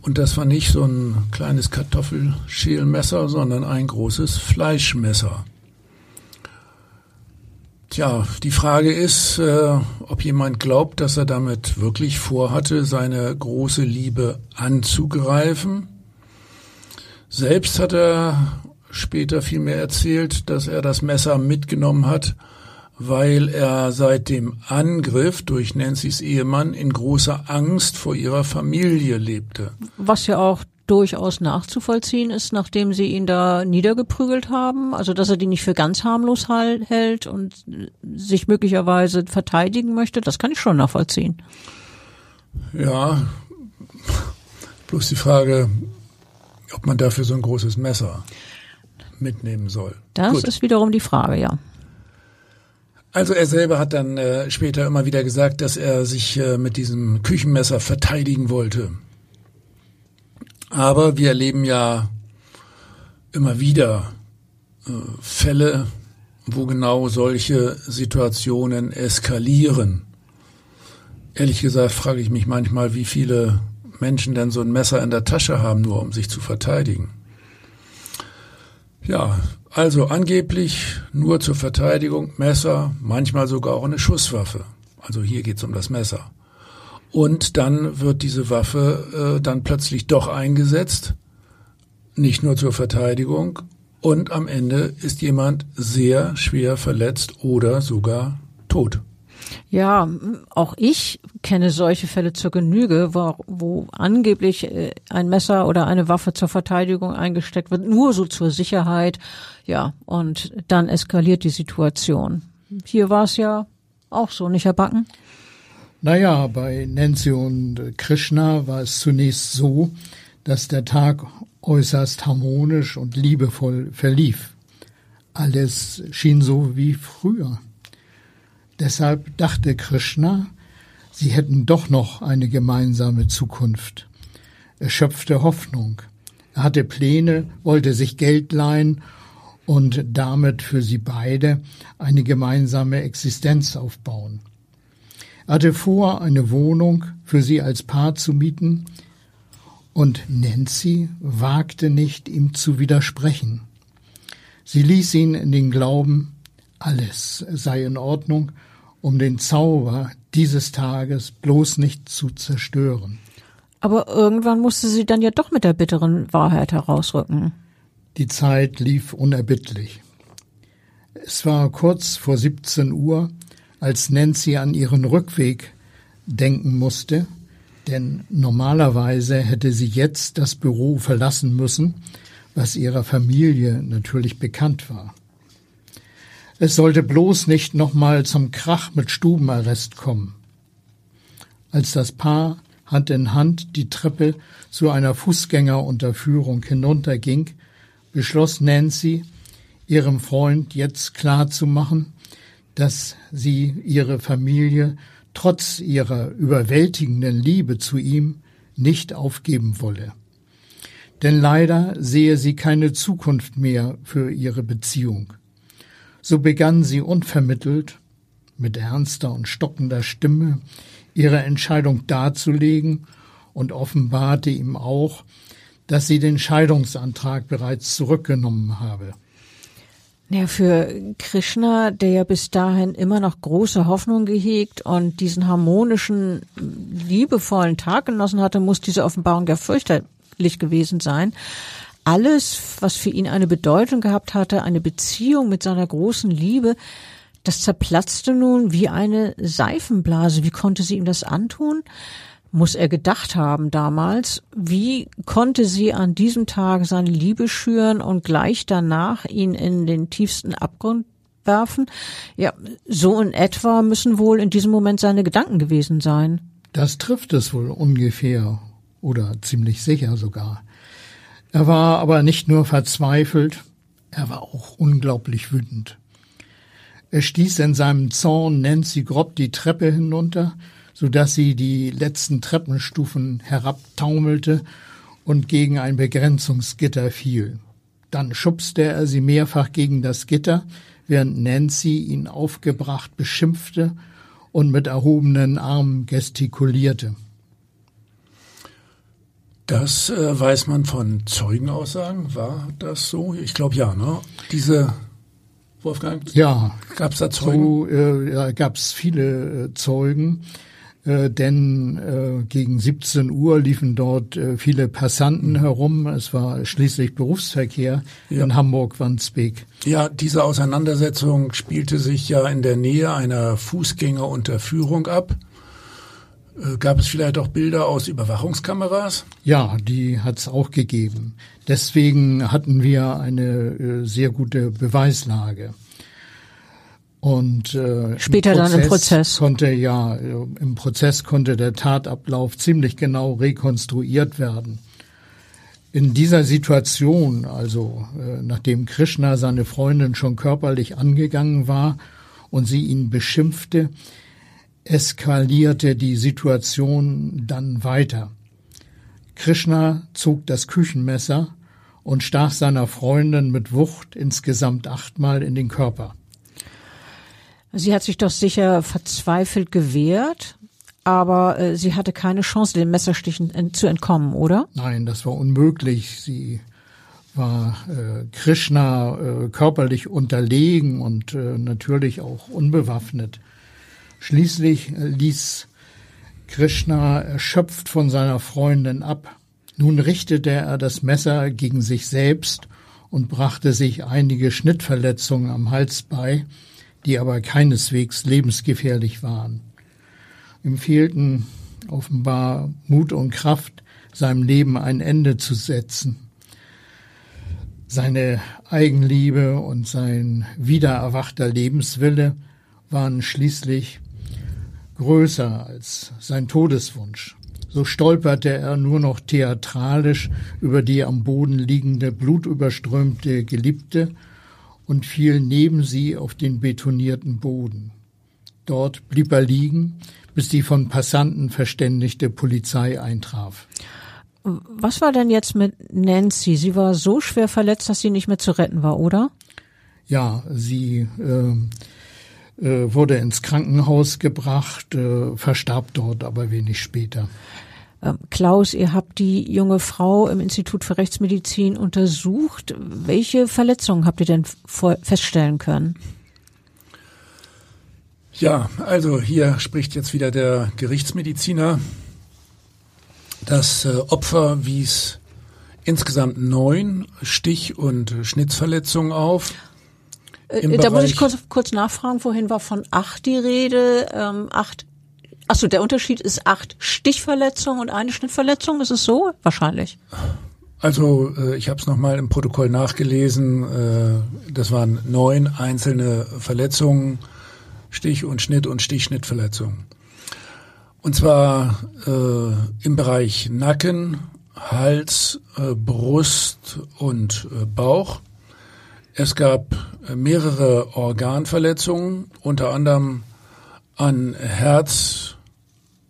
Und das war nicht so ein kleines Kartoffelschälmesser, sondern ein großes Fleischmesser. Tja, die Frage ist, äh, ob jemand glaubt, dass er damit wirklich vorhatte, seine große Liebe anzugreifen. Selbst hat er später vielmehr erzählt, dass er das Messer mitgenommen hat, weil er seit dem Angriff durch Nancy's Ehemann in großer Angst vor ihrer Familie lebte. Was ja auch durchaus nachzuvollziehen ist, nachdem sie ihn da niedergeprügelt haben. Also, dass er die nicht für ganz harmlos hält und sich möglicherweise verteidigen möchte, das kann ich schon nachvollziehen. Ja, bloß die Frage, ob man dafür so ein großes Messer mitnehmen soll. Das Gut. ist wiederum die Frage, ja. Also er selber hat dann äh, später immer wieder gesagt, dass er sich äh, mit diesem Küchenmesser verteidigen wollte. Aber wir erleben ja immer wieder äh, Fälle, wo genau solche Situationen eskalieren. Ehrlich gesagt frage ich mich manchmal, wie viele Menschen denn so ein Messer in der Tasche haben, nur um sich zu verteidigen. Ja, also angeblich nur zur Verteidigung Messer, manchmal sogar auch eine Schusswaffe. Also hier geht's um das Messer. Und dann wird diese Waffe äh, dann plötzlich doch eingesetzt, nicht nur zur Verteidigung, und am Ende ist jemand sehr schwer verletzt oder sogar tot. Ja, auch ich kenne solche Fälle zur Genüge, wo, wo angeblich äh, ein Messer oder eine Waffe zur Verteidigung eingesteckt wird, nur so zur Sicherheit. Ja, und dann eskaliert die Situation. Hier war es ja auch so, nicht Herr Backen? Naja, bei Nancy und Krishna war es zunächst so, dass der Tag äußerst harmonisch und liebevoll verlief. Alles schien so wie früher. Deshalb dachte Krishna, sie hätten doch noch eine gemeinsame Zukunft. Er schöpfte Hoffnung. Er hatte Pläne, wollte sich Geld leihen und damit für sie beide eine gemeinsame Existenz aufbauen. Er hatte vor, eine Wohnung für sie als Paar zu mieten, und Nancy wagte nicht, ihm zu widersprechen. Sie ließ ihn in den Glauben, alles sei in Ordnung, um den Zauber dieses Tages bloß nicht zu zerstören. Aber irgendwann musste sie dann ja doch mit der bitteren Wahrheit herausrücken. Die Zeit lief unerbittlich. Es war kurz vor 17 Uhr, als Nancy an ihren Rückweg denken musste, denn normalerweise hätte sie jetzt das Büro verlassen müssen, was ihrer Familie natürlich bekannt war. Es sollte bloß nicht nochmal zum Krach mit Stubenarrest kommen. Als das Paar Hand in Hand die Treppe zu einer Fußgängerunterführung hinunterging, beschloss Nancy, ihrem Freund jetzt klar zu machen, dass sie ihre Familie trotz ihrer überwältigenden Liebe zu ihm nicht aufgeben wolle. Denn leider sehe sie keine Zukunft mehr für ihre Beziehung. So begann sie unvermittelt, mit ernster und stockender Stimme, ihre Entscheidung darzulegen und offenbarte ihm auch, dass sie den Scheidungsantrag bereits zurückgenommen habe. Ja, für Krishna, der ja bis dahin immer noch große Hoffnung gehegt und diesen harmonischen, liebevollen Tag genossen hatte, muss diese Offenbarung ja fürchterlich gewesen sein. Alles, was für ihn eine Bedeutung gehabt hatte, eine Beziehung mit seiner großen Liebe, das zerplatzte nun wie eine Seifenblase. Wie konnte sie ihm das antun? Muss er gedacht haben damals, wie konnte sie an diesem Tag seine Liebe schüren und gleich danach ihn in den tiefsten Abgrund werfen? Ja, so in etwa müssen wohl in diesem Moment seine Gedanken gewesen sein. Das trifft es wohl ungefähr oder ziemlich sicher sogar. Er war aber nicht nur verzweifelt, er war auch unglaublich wütend. Er stieß in seinem Zorn Nancy Grob die Treppe hinunter, so dass sie die letzten Treppenstufen herabtaumelte und gegen ein Begrenzungsgitter fiel. Dann schubste er sie mehrfach gegen das Gitter, während Nancy ihn aufgebracht beschimpfte und mit erhobenen Armen gestikulierte. Das äh, weiß man von Zeugenaussagen. War das so? Ich glaube ja, ne? Diese Wolfgang? Ja. Gab es da Zeugen? So, äh, ja, gab es viele äh, Zeugen äh, denn äh, gegen 17 Uhr liefen dort äh, viele Passanten herum. Es war schließlich Berufsverkehr ja. in Hamburg-Wandsbek. Ja, diese Auseinandersetzung spielte sich ja in der Nähe einer Fußgängerunterführung ab. Äh, gab es vielleicht auch Bilder aus Überwachungskameras? Ja, die hat es auch gegeben. Deswegen hatten wir eine äh, sehr gute Beweislage. Und äh, später im dann im Prozess konnte ja im Prozess konnte der Tatablauf ziemlich genau rekonstruiert werden. In dieser Situation, also äh, nachdem Krishna seine Freundin schon körperlich angegangen war und sie ihn beschimpfte, eskalierte die Situation dann weiter. Krishna zog das Küchenmesser und stach seiner Freundin mit Wucht insgesamt achtmal in den Körper. Sie hat sich doch sicher verzweifelt gewehrt, aber äh, sie hatte keine Chance, den Messerstichen zu entkommen, oder? Nein, das war unmöglich. Sie war äh, Krishna äh, körperlich unterlegen und äh, natürlich auch unbewaffnet. Schließlich äh, ließ Krishna erschöpft von seiner Freundin ab. Nun richtete er das Messer gegen sich selbst und brachte sich einige Schnittverletzungen am Hals bei, die aber keineswegs lebensgefährlich waren. Ihm fehlten offenbar Mut und Kraft, seinem Leben ein Ende zu setzen. Seine Eigenliebe und sein wiedererwachter Lebenswille waren schließlich größer als sein Todeswunsch. So stolperte er nur noch theatralisch über die am Boden liegende, blutüberströmte Geliebte und fiel neben sie auf den betonierten Boden. Dort blieb er liegen, bis die von Passanten verständigte Polizei eintraf. Was war denn jetzt mit Nancy? Sie war so schwer verletzt, dass sie nicht mehr zu retten war, oder? Ja, sie äh, äh, wurde ins Krankenhaus gebracht, äh, verstarb dort aber wenig später. Ähm, Klaus, ihr habt die junge Frau im Institut für Rechtsmedizin untersucht. Welche Verletzungen habt ihr denn feststellen können? Ja, also hier spricht jetzt wieder der Gerichtsmediziner. Das äh, Opfer wies insgesamt neun Stich- und Schnitzverletzungen auf. Äh, da muss ich kurz, kurz nachfragen, vorhin war von acht die Rede, ähm, acht Achso, der Unterschied ist acht Stichverletzungen und eine Schnittverletzung, ist es so? Wahrscheinlich. Also äh, ich habe es nochmal im Protokoll nachgelesen. Äh, das waren neun einzelne Verletzungen, Stich- und Schnitt- und Stich-Schnittverletzungen. Und zwar äh, im Bereich Nacken, Hals, Brust und Bauch. Es gab mehrere Organverletzungen, unter anderem an Herz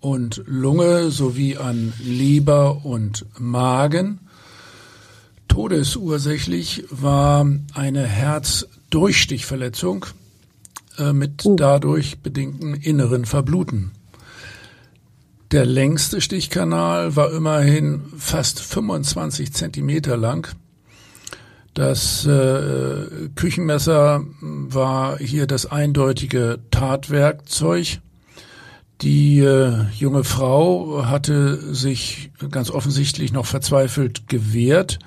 und Lunge sowie an Leber und Magen. Todesursächlich war eine Herzdurchstichverletzung äh, mit uh. dadurch bedingten inneren Verbluten. Der längste Stichkanal war immerhin fast 25 Zentimeter lang. Das äh, Küchenmesser war hier das eindeutige Tatwerkzeug. Die äh, junge Frau hatte sich ganz offensichtlich noch verzweifelt gewehrt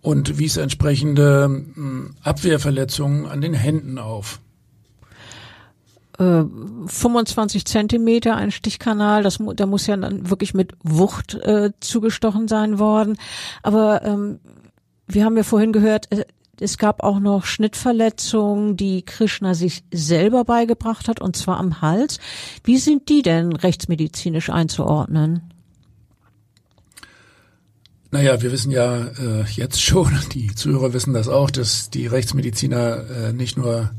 und wies entsprechende äh, Abwehrverletzungen an den Händen auf. 25 äh, Zentimeter ein Stichkanal, das, da muss ja dann wirklich mit Wucht äh, zugestochen sein worden. Aber ähm, wir haben ja vorhin gehört, äh, es gab auch noch Schnittverletzungen, die Krishna sich selber beigebracht hat, und zwar am Hals. Wie sind die denn rechtsmedizinisch einzuordnen? Naja, wir wissen ja äh, jetzt schon, *laughs* die Zuhörer wissen das auch, dass die Rechtsmediziner äh, nicht nur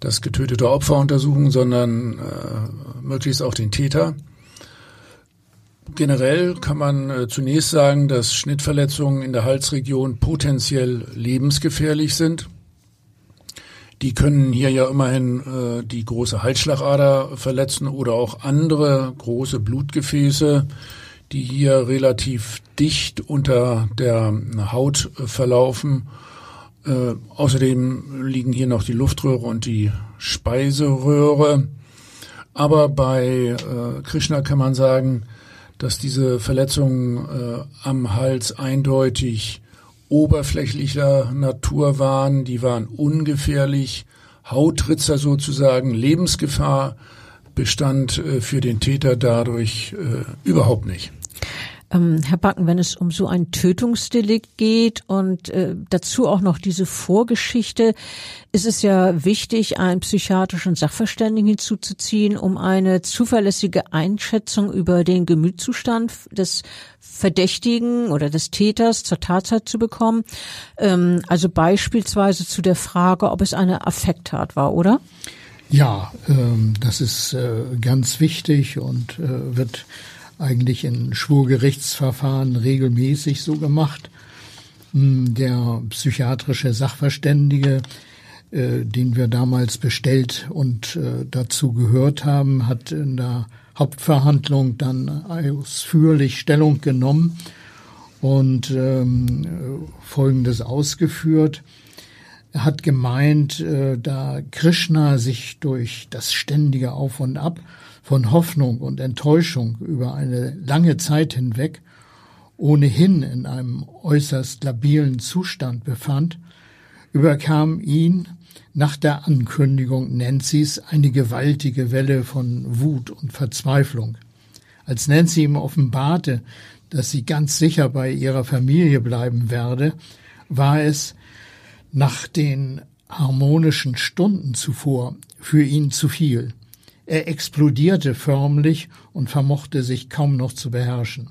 das getötete Opfer untersuchen, sondern äh, möglichst auch den Täter. Generell kann man äh, zunächst sagen, dass Schnittverletzungen in der Halsregion potenziell lebensgefährlich sind. Die können hier ja immerhin äh, die große Halsschlagader verletzen oder auch andere große Blutgefäße, die hier relativ dicht unter der Haut verlaufen äh, außerdem liegen hier noch die Luftröhre und die Speiseröhre. Aber bei Krishna kann man sagen, dass diese Verletzungen äh, am Hals eindeutig oberflächlicher Natur waren. Die waren ungefährlich. Hautritzer sozusagen, Lebensgefahr bestand äh, für den Täter dadurch äh, überhaupt nicht. Ähm, Herr Backen, wenn es um so ein Tötungsdelikt geht und äh, dazu auch noch diese Vorgeschichte, ist es ja wichtig, einen psychiatrischen Sachverständigen hinzuzuziehen, um eine zuverlässige Einschätzung über den Gemütszustand des Verdächtigen oder des Täters zur Tatzeit zu bekommen. Ähm, also beispielsweise zu der Frage, ob es eine Affekttat war, oder? Ja, ähm, das ist äh, ganz wichtig und äh, wird eigentlich in Schwurgerichtsverfahren regelmäßig so gemacht. Hm, der psychiatrische Sachverständige, äh, den wir damals bestellt und äh, dazu gehört haben, hat in der Hauptverhandlung dann ausführlich Stellung genommen und ähm, Folgendes ausgeführt. Er hat gemeint, äh, da Krishna sich durch das ständige Auf und Ab von Hoffnung und Enttäuschung über eine lange Zeit hinweg ohnehin in einem äußerst labilen Zustand befand, überkam ihn nach der Ankündigung Nancy's eine gewaltige Welle von Wut und Verzweiflung. Als Nancy ihm offenbarte, dass sie ganz sicher bei ihrer Familie bleiben werde, war es nach den harmonischen Stunden zuvor für ihn zu viel. Er explodierte förmlich und vermochte sich kaum noch zu beherrschen.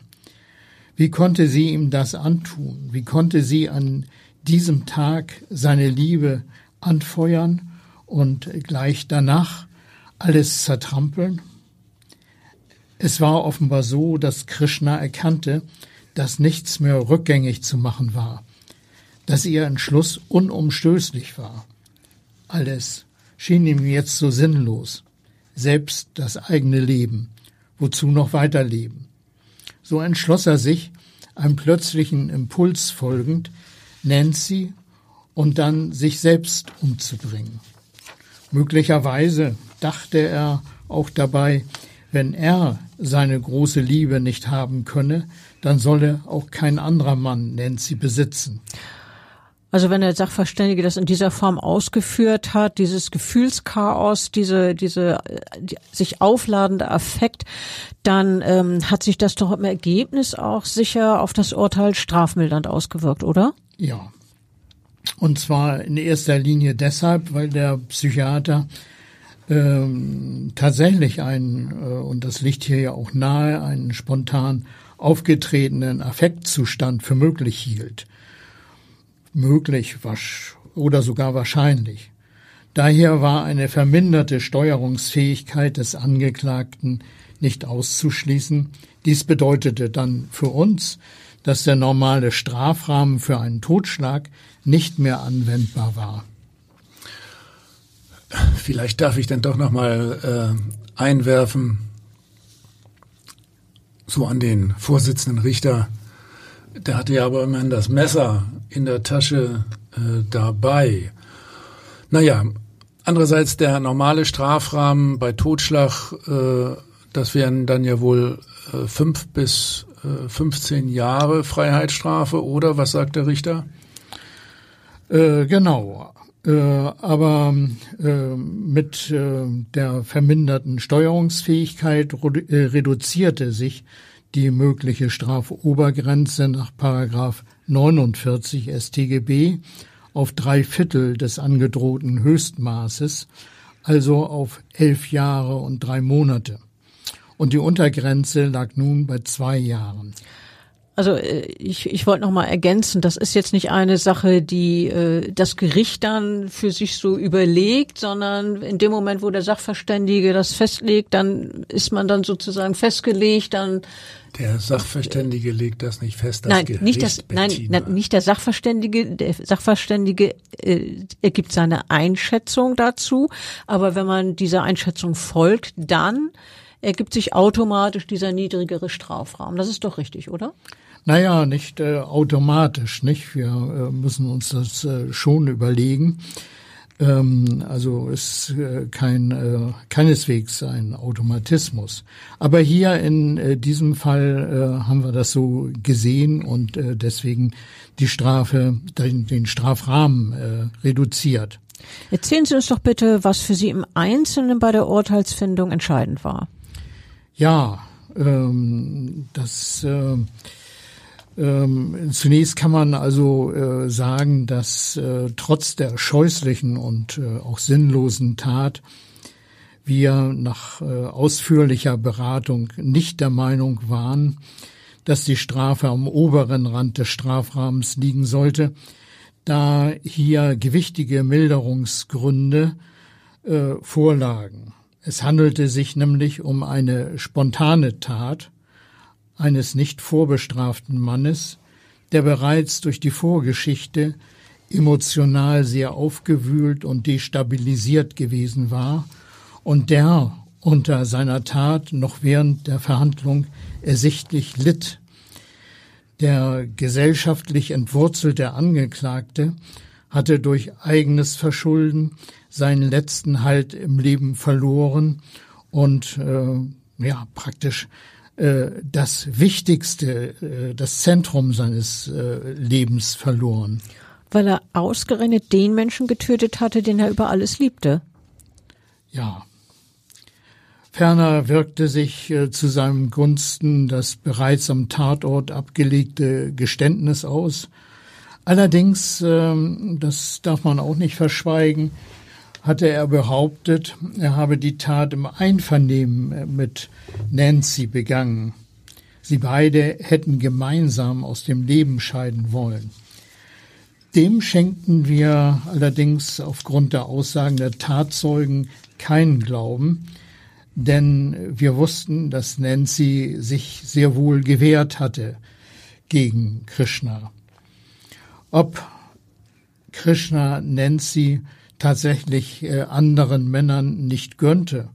Wie konnte sie ihm das antun? Wie konnte sie an diesem Tag seine Liebe anfeuern und gleich danach alles zertrampeln? Es war offenbar so, dass Krishna erkannte, dass nichts mehr rückgängig zu machen war, dass ihr Entschluss unumstößlich war. Alles schien ihm jetzt so sinnlos, selbst das eigene Leben, wozu noch weiterleben. So entschloss er sich, einem plötzlichen Impuls folgend, Nancy und dann sich selbst umzubringen. Möglicherweise dachte er auch dabei, wenn er seine große Liebe nicht haben könne, dann solle auch kein anderer Mann Nancy besitzen. Also wenn der Sachverständige das in dieser Form ausgeführt hat, dieses Gefühlschaos, diese, diese die, sich aufladende Affekt, dann ähm, hat sich das doch im Ergebnis auch sicher auf das Urteil strafmildernd ausgewirkt, oder? Ja, und zwar in erster Linie deshalb, weil der Psychiater ähm, tatsächlich einen, äh, und das liegt hier ja auch nahe, einen spontan aufgetretenen Affektzustand für möglich hielt. Möglich oder sogar wahrscheinlich. Daher war eine verminderte Steuerungsfähigkeit des Angeklagten nicht auszuschließen. Dies bedeutete dann für uns, dass der normale Strafrahmen für einen Totschlag nicht mehr anwendbar war. Vielleicht darf ich dann doch noch mal äh, einwerfen, so an den Vorsitzenden Richter. Der hatte ja aber immerhin das Messer in der Tasche äh, dabei. Naja, andererseits der normale Strafrahmen bei Totschlag, äh, das wären dann ja wohl äh, fünf bis 15 äh, Jahre Freiheitsstrafe oder was sagt der Richter? Äh, genau. Äh, aber äh, mit äh, der verminderten Steuerungsfähigkeit äh, reduzierte sich die mögliche Strafobergrenze nach Paragraph 49 StGB auf drei Viertel des angedrohten Höchstmaßes, also auf elf Jahre und drei Monate und die Untergrenze lag nun bei zwei Jahren. Also äh, ich, ich wollte noch mal ergänzen, das ist jetzt nicht eine Sache, die äh, das Gericht dann für sich so überlegt, sondern in dem Moment, wo der Sachverständige das festlegt, dann ist man dann sozusagen festgelegt, dann der Sachverständige legt das nicht fest. Das nein, Gericht, nicht das, nein, nein, nicht der Sachverständige. Der Sachverständige äh, ergibt seine Einschätzung dazu, aber wenn man dieser Einschätzung folgt, dann ergibt sich automatisch dieser niedrigere Strafrahmen. Das ist doch richtig, oder? Naja, nicht äh, automatisch, nicht? Wir äh, müssen uns das äh, schon überlegen. Ähm, also ist äh, kein äh, keineswegs ein Automatismus. Aber hier in äh, diesem Fall äh, haben wir das so gesehen und äh, deswegen die Strafe, den, den Strafrahmen äh, reduziert. Erzählen Sie uns doch bitte, was für Sie im Einzelnen bei der Urteilsfindung entscheidend war. Ja, ähm, das äh, ähm, zunächst kann man also äh, sagen, dass äh, trotz der scheußlichen und äh, auch sinnlosen Tat wir nach äh, ausführlicher Beratung nicht der Meinung waren, dass die Strafe am oberen Rand des Strafrahmens liegen sollte, da hier gewichtige Milderungsgründe äh, vorlagen. Es handelte sich nämlich um eine spontane Tat eines nicht vorbestraften Mannes, der bereits durch die Vorgeschichte emotional sehr aufgewühlt und destabilisiert gewesen war und der unter seiner Tat noch während der Verhandlung ersichtlich litt. Der gesellschaftlich entwurzelte Angeklagte hatte durch eigenes Verschulden seinen letzten Halt im Leben verloren und äh, ja praktisch das Wichtigste, äh, das Zentrum seines äh, Lebens verloren. weil er ausgerechnet den Menschen getötet hatte, den er über alles liebte. Ja. Ferner wirkte sich äh, zu seinem Gunsten das bereits am Tatort abgelegte Geständnis aus. Allerdings, ähm, das darf man auch nicht verschweigen, hatte er behauptet, er habe die Tat im Einvernehmen mit Nancy begangen. Sie beide hätten gemeinsam aus dem Leben scheiden wollen. Dem schenkten wir allerdings aufgrund der Aussagen der Tatzeugen keinen Glauben, denn wir wussten, dass Nancy sich sehr wohl gewehrt hatte gegen Krishna. Ob Krishna Nancy tatsächlich äh, anderen Männern nicht gönnte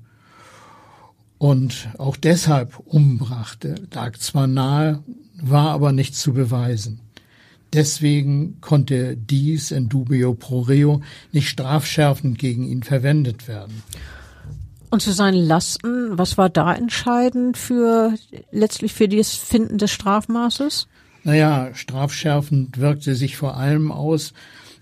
und auch deshalb umbrachte, lag zwar nahe, war aber nicht zu beweisen. Deswegen konnte dies in dubio pro reo nicht strafschärfend gegen ihn verwendet werden. Und zu seinen Lasten, was war da entscheidend für letztlich für das Finden des Strafmaßes? Naja, strafschärfend wirkte sich vor allem aus,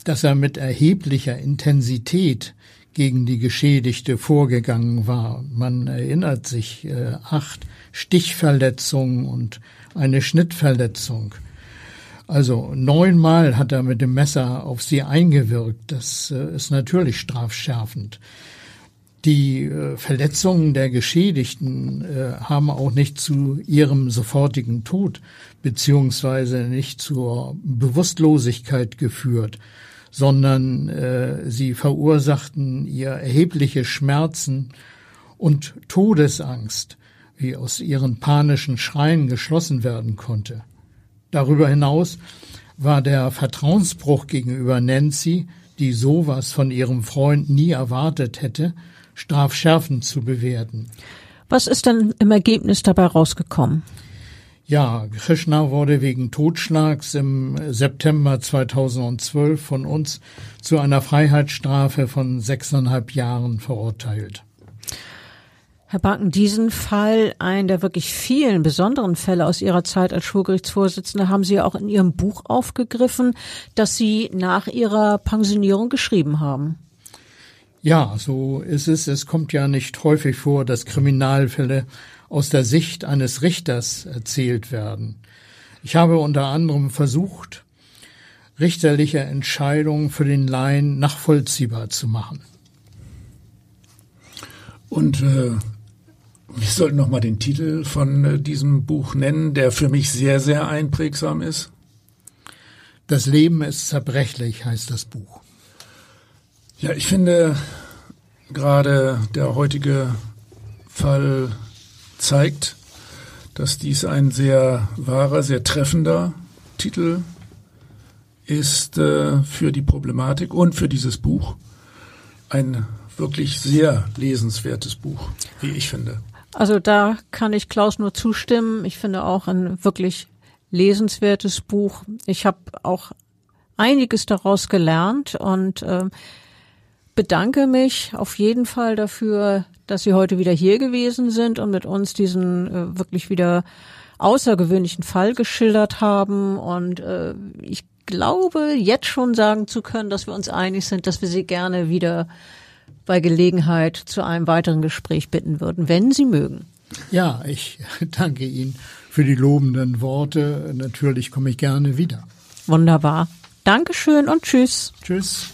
dass er mit erheblicher Intensität gegen die Geschädigte vorgegangen war. Man erinnert sich, äh, acht Stichverletzungen und eine Schnittverletzung. Also neunmal hat er mit dem Messer auf sie eingewirkt. Das äh, ist natürlich strafschärfend. Die äh, Verletzungen der Geschädigten äh, haben auch nicht zu ihrem sofortigen Tod beziehungsweise nicht zur Bewusstlosigkeit geführt, sondern äh, sie verursachten ihr erhebliche Schmerzen und Todesangst, wie aus ihren panischen Schreien geschlossen werden konnte. Darüber hinaus war der Vertrauensbruch gegenüber Nancy, die sowas von ihrem Freund nie erwartet hätte, strafschärfend zu bewerten. Was ist denn im Ergebnis dabei rausgekommen? Ja, Krishna wurde wegen Totschlags im September 2012 von uns zu einer Freiheitsstrafe von sechseinhalb Jahren verurteilt. Herr Banken, diesen Fall, einen der wirklich vielen besonderen Fälle aus Ihrer Zeit als Schulgerichtsvorsitzende, haben Sie auch in Ihrem Buch aufgegriffen, das Sie nach Ihrer Pensionierung geschrieben haben. Ja, so ist es. Es kommt ja nicht häufig vor, dass Kriminalfälle aus der Sicht eines Richters erzählt werden. Ich habe unter anderem versucht, richterliche Entscheidungen für den Laien nachvollziehbar zu machen. Und äh, wir sollten noch mal den Titel von äh, diesem Buch nennen, der für mich sehr, sehr einprägsam ist. Das Leben ist zerbrechlich, heißt das Buch. Ja, ich finde gerade der heutige Fall zeigt, dass dies ein sehr wahrer, sehr treffender Titel ist äh, für die Problematik und für dieses Buch. Ein wirklich sehr lesenswertes Buch, wie ich finde. Also da kann ich Klaus nur zustimmen. Ich finde auch ein wirklich lesenswertes Buch. Ich habe auch einiges daraus gelernt und äh, bedanke mich auf jeden Fall dafür, dass Sie heute wieder hier gewesen sind und mit uns diesen äh, wirklich wieder außergewöhnlichen Fall geschildert haben. Und äh, ich glaube, jetzt schon sagen zu können, dass wir uns einig sind, dass wir Sie gerne wieder bei Gelegenheit zu einem weiteren Gespräch bitten würden, wenn Sie mögen. Ja, ich *laughs* danke Ihnen für die lobenden Worte. Natürlich komme ich gerne wieder. Wunderbar. Dankeschön und tschüss. Tschüss.